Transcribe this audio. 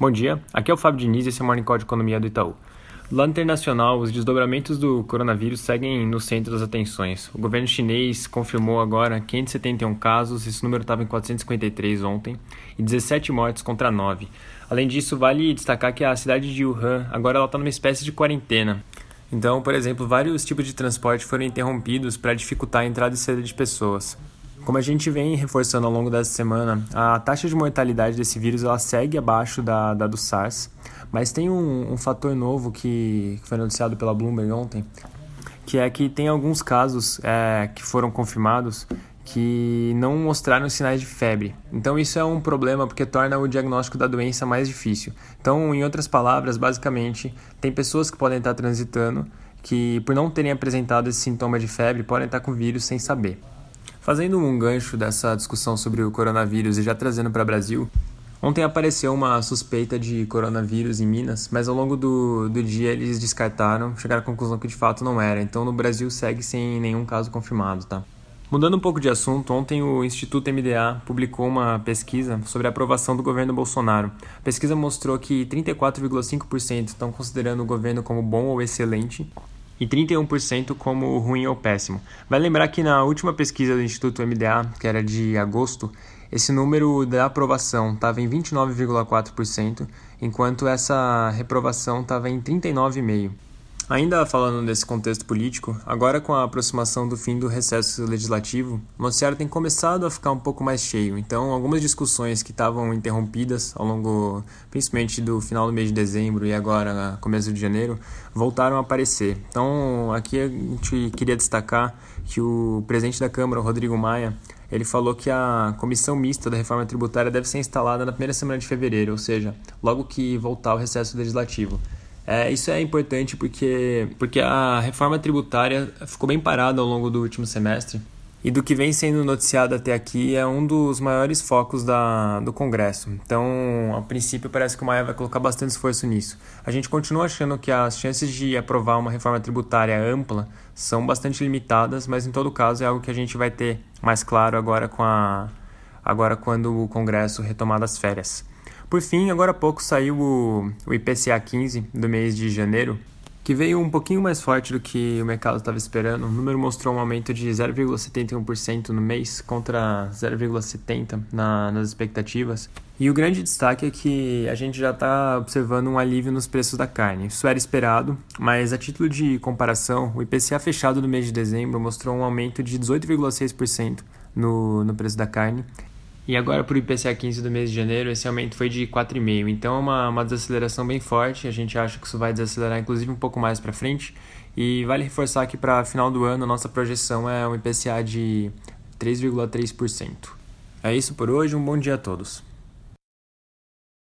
Bom dia, aqui é o Fábio Diniz e esse é o Morning Call de Economia do Itaú. Lado internacional, os desdobramentos do coronavírus seguem no centro das atenções. O governo chinês confirmou agora 571 casos, esse número estava em 453 ontem, e 17 mortes contra 9. Além disso, vale destacar que a cidade de Wuhan agora está numa espécie de quarentena. Então, por exemplo, vários tipos de transporte foram interrompidos para dificultar a entrada e saída de pessoas. Como a gente vem reforçando ao longo dessa semana, a taxa de mortalidade desse vírus ela segue abaixo da, da do SARS, mas tem um, um fator novo que, que, foi noticiado pela Bloomberg ontem, que é que tem alguns casos é, que foram confirmados que não mostraram sinais de febre. Então isso é um problema porque torna o diagnóstico da doença mais difícil. Então, em outras palavras, basicamente, tem pessoas que podem estar transitando que por não terem apresentado esse sintoma de febre podem estar com o vírus sem saber. Fazendo um gancho dessa discussão sobre o coronavírus e já trazendo para o Brasil, ontem apareceu uma suspeita de coronavírus em Minas, mas ao longo do, do dia eles descartaram, chegaram à conclusão que de fato não era. Então no Brasil segue sem nenhum caso confirmado, tá? Mudando um pouco de assunto, ontem o Instituto MDA publicou uma pesquisa sobre a aprovação do governo Bolsonaro. A pesquisa mostrou que 34,5% estão considerando o governo como bom ou excelente e 31% como ruim ou péssimo. Vai lembrar que na última pesquisa do Instituto MDA, que era de agosto, esse número da aprovação estava em 29,4%, enquanto essa reprovação estava em 39,5%. Ainda falando desse contexto político, agora com a aproximação do fim do recesso legislativo, o noticiário tem começado a ficar um pouco mais cheio. Então, algumas discussões que estavam interrompidas ao longo, principalmente do final do mês de dezembro e agora começo de janeiro, voltaram a aparecer. Então, aqui a gente queria destacar que o presidente da Câmara, Rodrigo Maia, ele falou que a comissão mista da reforma tributária deve ser instalada na primeira semana de fevereiro, ou seja, logo que voltar o recesso legislativo. É, isso é importante porque, porque a reforma tributária ficou bem parada ao longo do último semestre e do que vem sendo noticiado até aqui é um dos maiores focos da, do Congresso. Então, a princípio, parece que o Maia vai colocar bastante esforço nisso. A gente continua achando que as chances de aprovar uma reforma tributária ampla são bastante limitadas, mas em todo caso é algo que a gente vai ter mais claro agora, com a, agora quando o Congresso retomar das férias. Por fim, agora há pouco saiu o, o IPCA 15 do mês de janeiro, que veio um pouquinho mais forte do que o mercado estava esperando. O número mostrou um aumento de 0,71% no mês contra 0,70% na, nas expectativas. E o grande destaque é que a gente já está observando um alívio nos preços da carne. Isso era esperado, mas a título de comparação, o IPCA fechado do mês de dezembro mostrou um aumento de 18,6% no, no preço da carne e agora para o IPCA 15 do mês de janeiro, esse aumento foi de 4,5. Então é uma, uma desaceleração bem forte. A gente acha que isso vai desacelerar inclusive um pouco mais para frente. E vale reforçar que para final do ano a nossa projeção é um IPCA de 3,3%. É isso por hoje, um bom dia a todos.